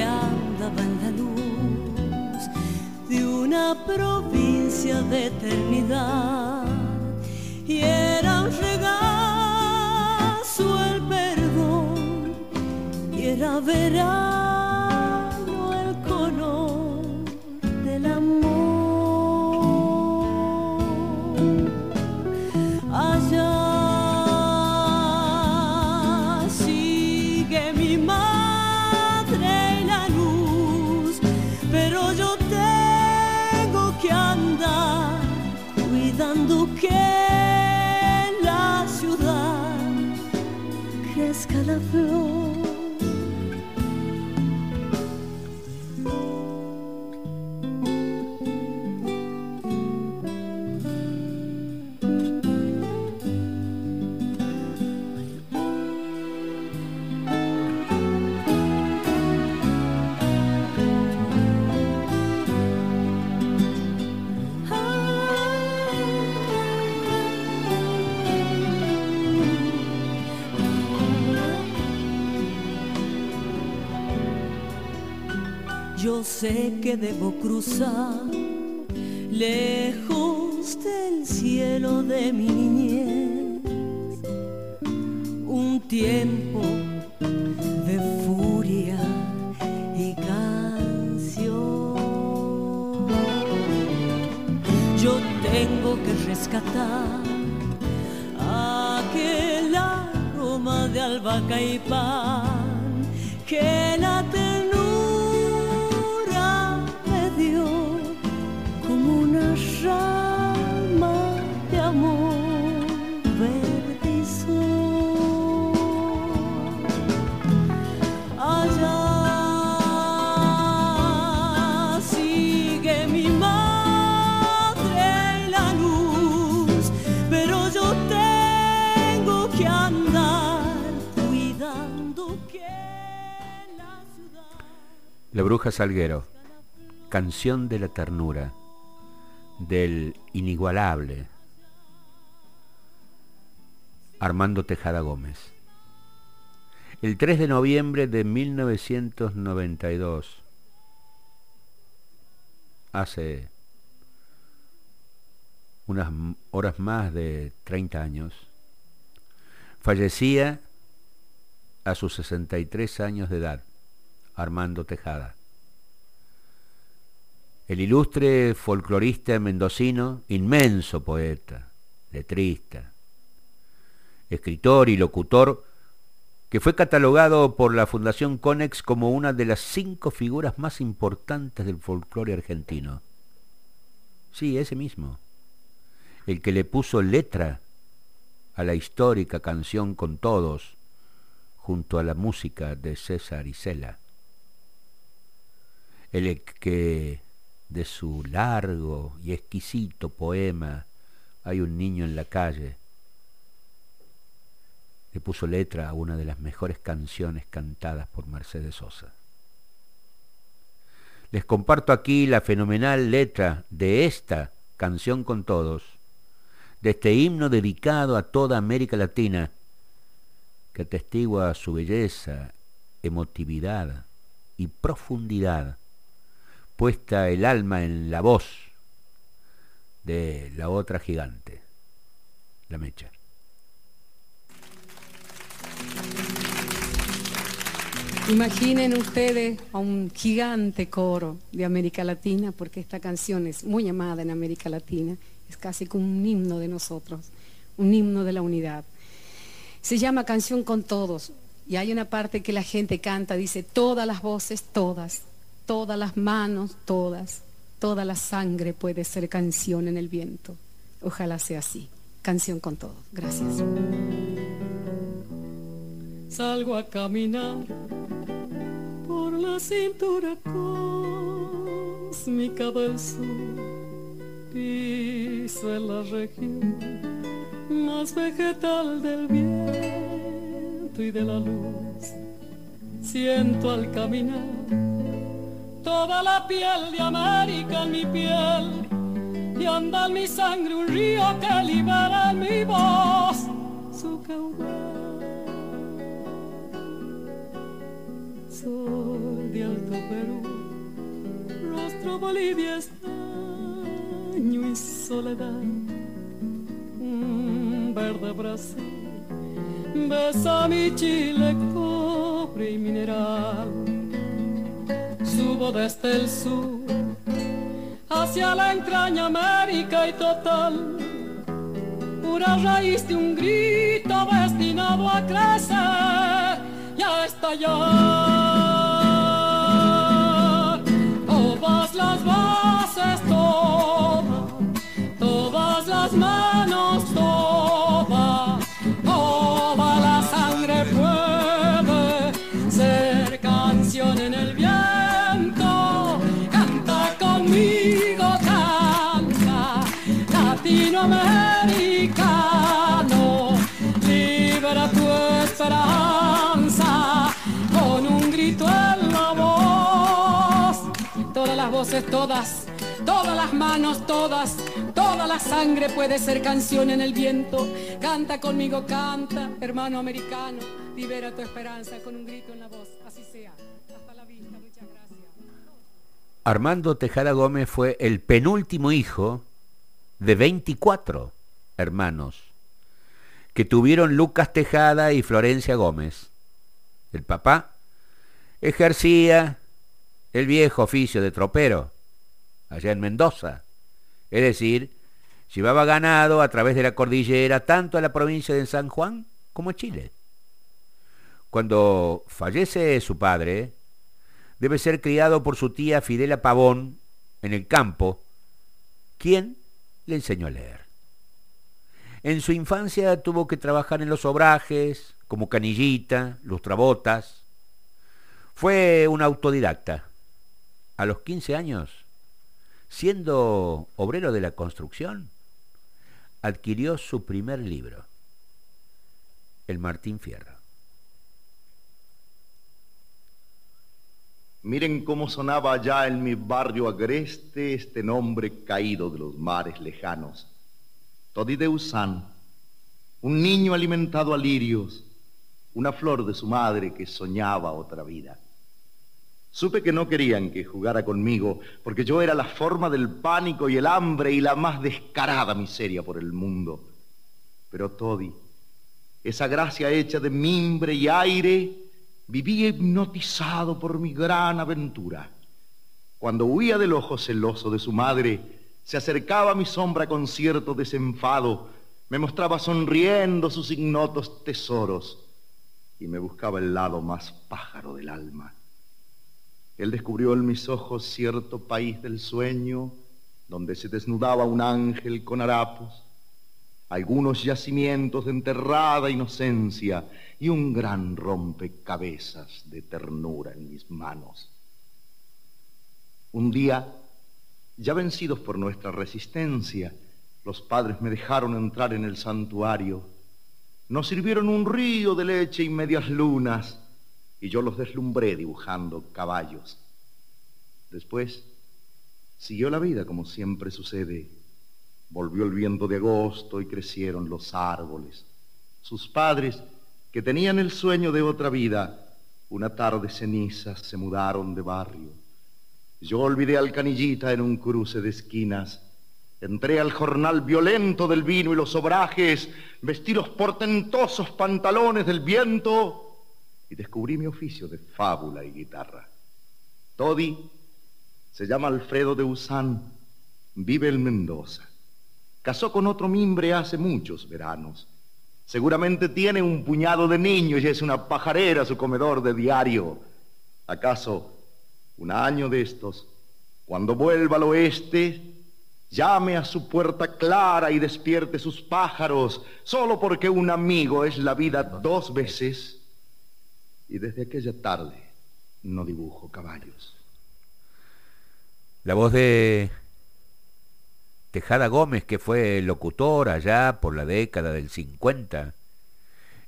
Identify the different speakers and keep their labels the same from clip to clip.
Speaker 1: en la luz de una provincia de eternidad. Y era un regazo el perdón y era verano crezca la sé que debo cruzar lejos del cielo de mi niñez un tiempo de furia y canción. Yo tengo que rescatar aquel aroma de albahaca y pan que la La
Speaker 2: Bruja Salguero, canción de la ternura, del inigualable Armando Tejada Gómez. El 3 de noviembre de 1992, hace unas horas más de 30 años, fallecía a sus 63 años de edad Armando Tejada. El ilustre folclorista mendocino, inmenso poeta, letrista, escritor y locutor, que fue catalogado por la Fundación Conex como una de las cinco figuras más importantes del folclore argentino. Sí, ese mismo, el que le puso letra a la histórica canción con todos, junto a la música de César Isela el que de su largo y exquisito poema Hay un niño en la calle, le puso letra a una de las mejores canciones cantadas por Mercedes Sosa. Les comparto aquí la fenomenal letra de esta canción con todos, de este himno dedicado a toda América Latina, que atestigua su belleza, emotividad y profundidad puesta el alma en la voz de la otra gigante, la mecha.
Speaker 3: Imaginen ustedes a un gigante coro de América Latina, porque esta canción es muy amada en América Latina, es casi como un himno de nosotros, un himno de la unidad. Se llama Canción con Todos, y hay una parte que la gente canta, dice, todas las voces, todas, todas las manos, todas, toda la sangre puede ser canción en el viento. Ojalá sea así. Canción con todos. Gracias.
Speaker 1: Salgo a caminar por la cintura cósmica del sur. Piso en la región
Speaker 4: más vegetal del viento y de la luz. Siento al caminar toda la piel de América en mi piel y anda en mi sangre un río que libera en mi voz su caudal. Sol de Alto Perú, rostro Bolivia estaño y soledad, verde Brasil, besa mi Chile, cobre y mineral. Subo desde el sur hacia la entraña América y total, pura raíz de un grito destinado a crecer y a estallar. Todas las todas, todas las manos, todas, toda la sangre puede ser canción en el viento. Canta conmigo, canta, hermano americano, libera tu esperanza con un grito en la voz. Así sea. Hasta la vista, muchas gracias.
Speaker 2: Armando Tejada Gómez fue el penúltimo hijo de 24 hermanos que tuvieron Lucas Tejada y Florencia Gómez. El papá ejercía el viejo oficio de tropero allá en Mendoza, es decir, llevaba ganado a través de la cordillera tanto a la provincia de San Juan como a Chile. Cuando fallece su padre, debe ser criado por su tía Fidela Pavón en el campo, quien le enseñó a leer. En su infancia tuvo que trabajar en los obrajes, como canillita, lustrabotas. Fue un autodidacta. A los 15 años, siendo obrero de la construcción, adquirió su primer libro, El Martín Fierro.
Speaker 5: Miren cómo sonaba allá en mi barrio agreste este nombre caído de los mares lejanos. Todideusan, un niño alimentado a lirios, una flor de su madre que soñaba otra vida. Supe que no querían que jugara conmigo, porque yo era la forma del pánico y el hambre y la más descarada miseria por el mundo. Pero Todi, esa gracia hecha de mimbre y aire, vivía hipnotizado por mi gran aventura. Cuando huía del ojo celoso de su madre, se acercaba a mi sombra con cierto desenfado, me mostraba sonriendo sus ignotos tesoros y me buscaba el lado más pájaro del alma. Él descubrió en mis ojos cierto país del sueño donde se desnudaba un ángel con harapos, algunos yacimientos de enterrada inocencia y un gran rompecabezas de ternura en mis manos. Un día, ya vencidos por nuestra resistencia, los padres me dejaron entrar en el santuario. Nos sirvieron un río de leche y medias lunas, y yo los deslumbré dibujando caballos. Después siguió la vida como siempre sucede. Volvió el viento de agosto y crecieron los árboles. Sus padres, que tenían el sueño de otra vida, una tarde cenizas se mudaron de barrio. Yo olvidé al canillita en un cruce de esquinas. Entré al jornal violento del vino y los obrajes, vestí los portentosos pantalones del viento y descubrí mi oficio de fábula y guitarra. Todi se llama Alfredo de Usán, vive en Mendoza. Casó con otro mimbre hace muchos veranos. Seguramente tiene un puñado de niños y es una pajarera su comedor de diario. ¿Acaso un año de estos, cuando vuelva al oeste, llame a su puerta clara y despierte sus pájaros, solo porque un amigo es la vida dos veces? Y desde aquella tarde no dibujo caballos.
Speaker 2: La voz de Tejada Gómez, que fue locutor allá por la década del 50,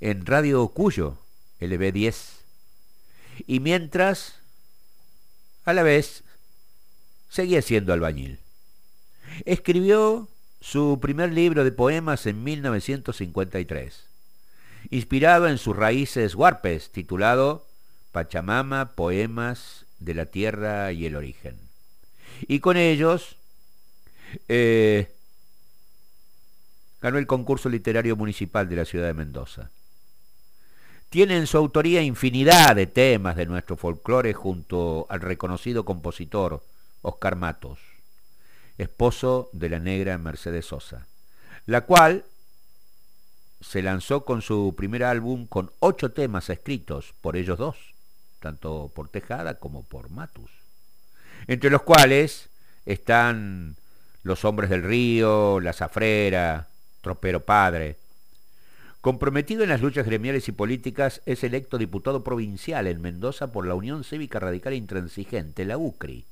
Speaker 2: en Radio Cuyo, LB10. Y mientras, a la vez, seguía siendo albañil. Escribió su primer libro de poemas en 1953, inspirado en sus raíces huarpes, titulado Pachamama, Poemas de la Tierra y el Origen. Y con ellos eh, ganó el concurso literario municipal de la ciudad de Mendoza. Tiene en su autoría infinidad de temas de nuestro folclore junto al reconocido compositor Oscar Matos, esposo de la negra Mercedes Sosa, la cual se lanzó con su primer álbum con ocho temas escritos por ellos dos, tanto por Tejada como por Matus, entre los cuales están Los Hombres del Río, La Zafrera, Tropero Padre. Comprometido en las luchas gremiales y políticas, es electo diputado provincial en Mendoza por la Unión Cívica Radical Intransigente, la UCRI,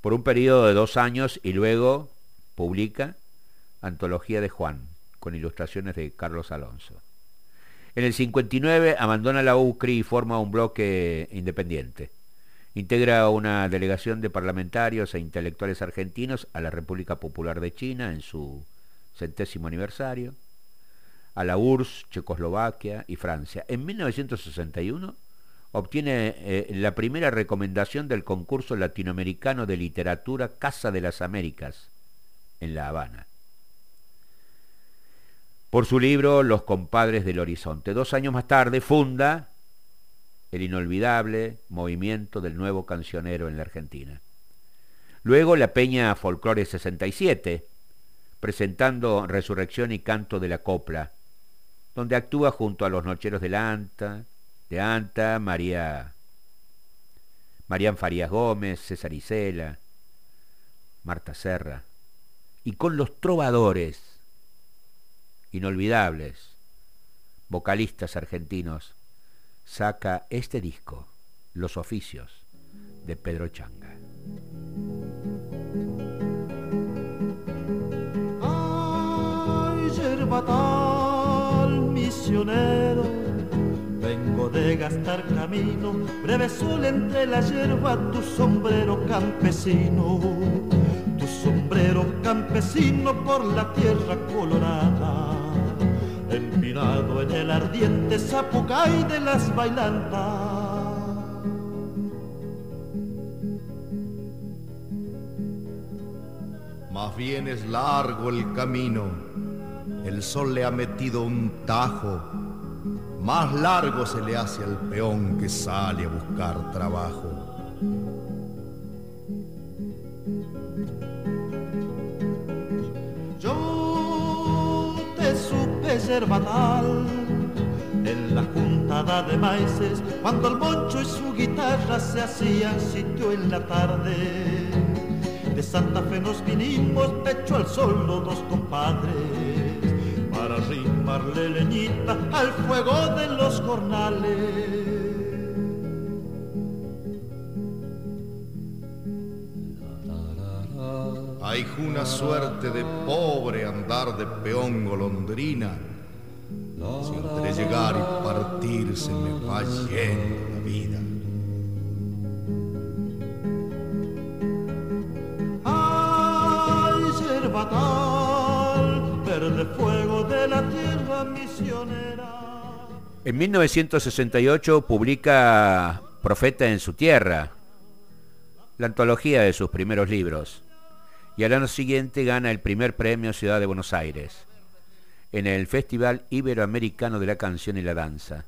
Speaker 2: por un periodo de dos años y luego publica Antología de Juan, con ilustraciones de Carlos Alonso. En el 59 abandona la UCRI y forma un bloque independiente. Integra una delegación de parlamentarios e intelectuales argentinos a la República Popular de China en su centésimo aniversario, a la URSS, Checoslovaquia y Francia. En 1961 obtiene eh, la primera recomendación del concurso latinoamericano de literatura Casa de las Américas en La Habana. Por su libro Los compadres del horizonte. Dos años más tarde funda el inolvidable movimiento del nuevo cancionero en la Argentina. Luego la Peña Folclore 67, presentando Resurrección y Canto de la Copla, donde actúa junto a los Nocheros de la Anta, de Anta, María, Marían Farías Gómez, César Isela, Marta Serra, y con los trovadores inolvidables, vocalistas argentinos, saca este disco, Los Oficios, de Pedro Changa.
Speaker 6: Ay, misionero Vengo de gastar camino, breve sol entre la hierba, tu sombrero campesino, tu sombrero campesino por la tierra colorada, empinado en el ardiente zapucay de las bailantas.
Speaker 7: Más bien es largo el camino, el sol le ha metido un tajo más largo se le hace al peón que sale a buscar trabajo.
Speaker 6: Supe yerbatal en la juntada de maíces cuando el moncho y su guitarra se hacían sitio en la tarde. De Santa Fe nos vinimos pecho al sol los dos compadres para rimarle leñita al fuego de los jornales.
Speaker 7: Hay una suerte de pobre andar de peón golondrina. Si entre llegar y partir se me va yendo la vida.
Speaker 6: Ay, verde fuego de la tierra misionera.
Speaker 2: En 1968 publica Profeta en su tierra, la antología de sus primeros libros, y al año siguiente gana el primer premio Ciudad de Buenos Aires, en el Festival Iberoamericano de la Canción y la Danza,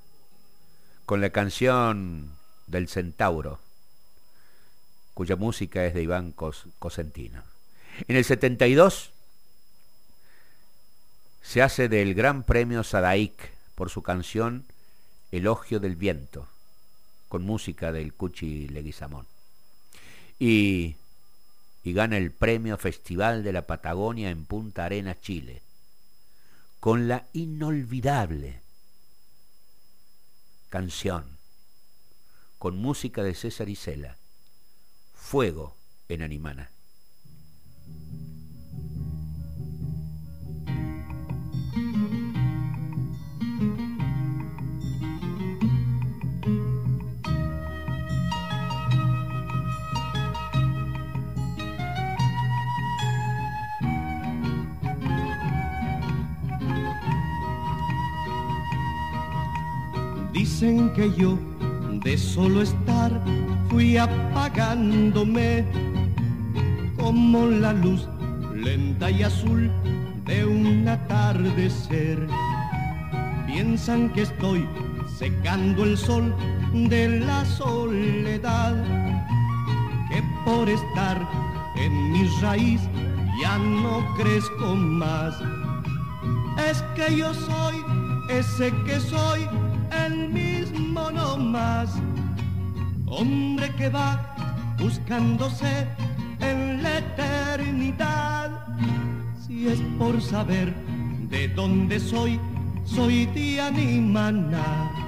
Speaker 2: con la canción del Centauro, cuya música es de Iván Cosentino. En el 72 se hace del Gran Premio Sadaik por su canción Elogio del Viento, con música del Cuchi Leguizamón. Y, y gana el Premio Festival de la Patagonia en Punta Arenas, Chile, con la inolvidable canción, con música de César Isela, Fuego en Animana.
Speaker 8: Dicen que yo de solo estar fui apagándome como la luz lenta y azul de un atardecer. Piensan que estoy secando el sol de la soledad, que por estar en mi raíz ya no crezco más. Es que yo soy ese que soy, el mismo no más. Hombre que va buscándose en la eternidad. Si es por saber de dónde soy, soy de Animana.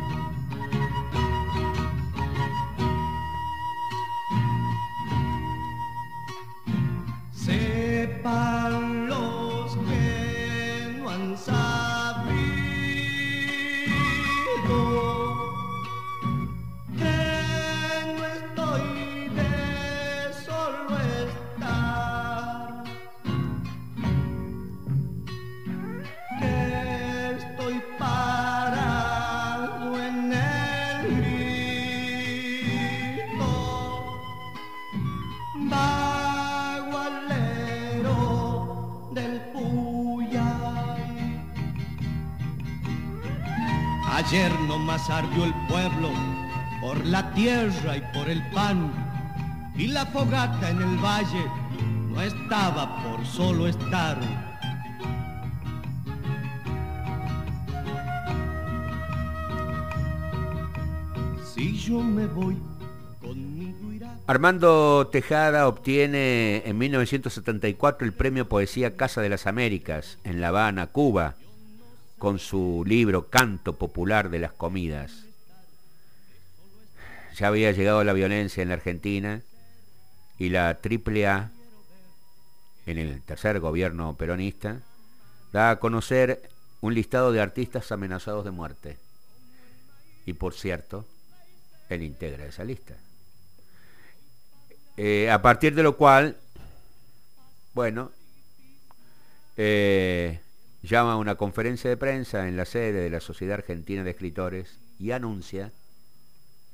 Speaker 8: Ayer nomás ardió el pueblo por la tierra y por el pan, y la fogata en el valle no estaba por solo estar. Si yo me voy.
Speaker 2: Armando Tejada obtiene en 1974 el premio Poesía Casa de las Américas en La Habana, Cuba, con su libro Canto Popular de las Comidas. Ya había llegado la violencia en la Argentina y la AAA, en el tercer gobierno peronista, da a conocer un listado de artistas amenazados de muerte. Y por cierto, él integra esa lista. Eh, a partir de lo cual, bueno, eh, llama a una conferencia de prensa en la sede de la Sociedad Argentina de Escritores y anuncia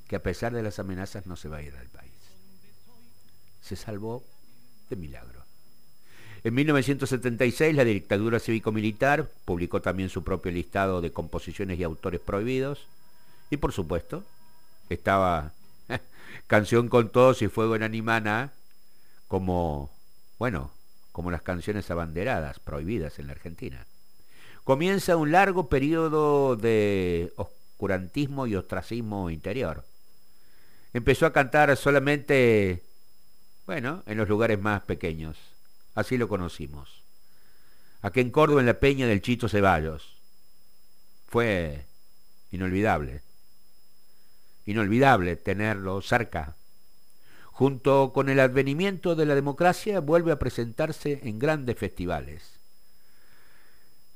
Speaker 2: que a pesar de las amenazas no se va a ir del país. Se salvó de milagro. En 1976 la dictadura cívico-militar publicó también su propio listado de composiciones y autores prohibidos y por supuesto estaba Canción con todos y Fuego en Animana como, bueno, como las canciones abanderadas, prohibidas en la Argentina. Comienza un largo periodo de oscurantismo y ostracismo interior. Empezó a cantar solamente, bueno, en los lugares más pequeños. Así lo conocimos. Aquí en Córdoba, en la Peña del Chito Ceballos. Fue inolvidable inolvidable tenerlo cerca. Junto con el advenimiento de la democracia vuelve a presentarse en grandes festivales.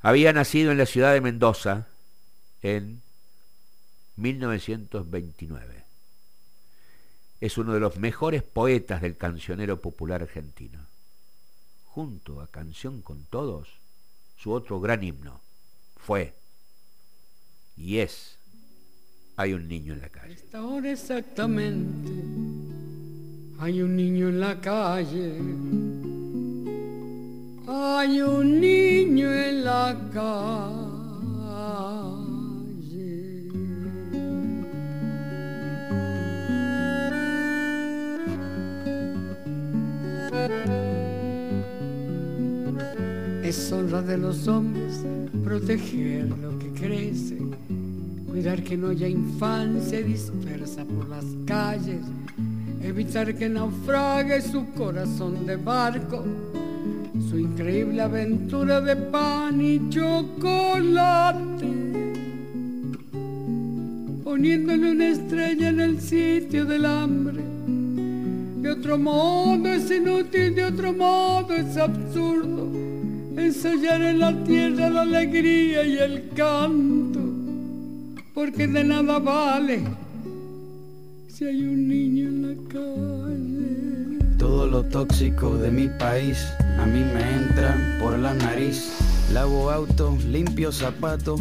Speaker 2: Había nacido en la ciudad de Mendoza en 1929. Es uno de los mejores poetas del cancionero popular argentino. Junto a Canción con Todos, su otro gran himno fue y es hay un niño en la calle.
Speaker 9: Esta hora exactamente hay un niño en la calle. Hay un niño Es honra de los hombres proteger lo que crece cuidar que no haya infancia dispersa por las calles, evitar que naufrague su corazón de barco, su increíble aventura de pan y chocolate, poniéndole una estrella en el sitio del hambre. De otro modo es inútil, de otro modo es absurdo ensayar en la tierra la alegría y el canto porque de nada vale si hay un niño en la calle.
Speaker 10: Todo lo tóxico de mi país a mí me entra por la nariz. Lavo auto, limpio zapatos,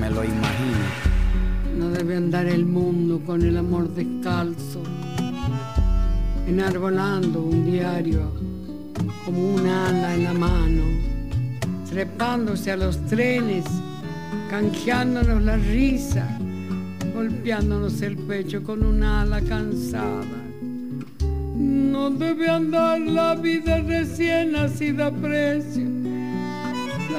Speaker 10: me lo imagino.
Speaker 9: No debe andar el mundo con el amor descalzo, enarbolando un diario como un ala en la mano, trepándose a los trenes, canjeándonos la risa, golpeándonos el pecho con un ala cansada. No debe andar la vida recién nacida precio.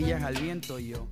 Speaker 10: tetillas al viento yo.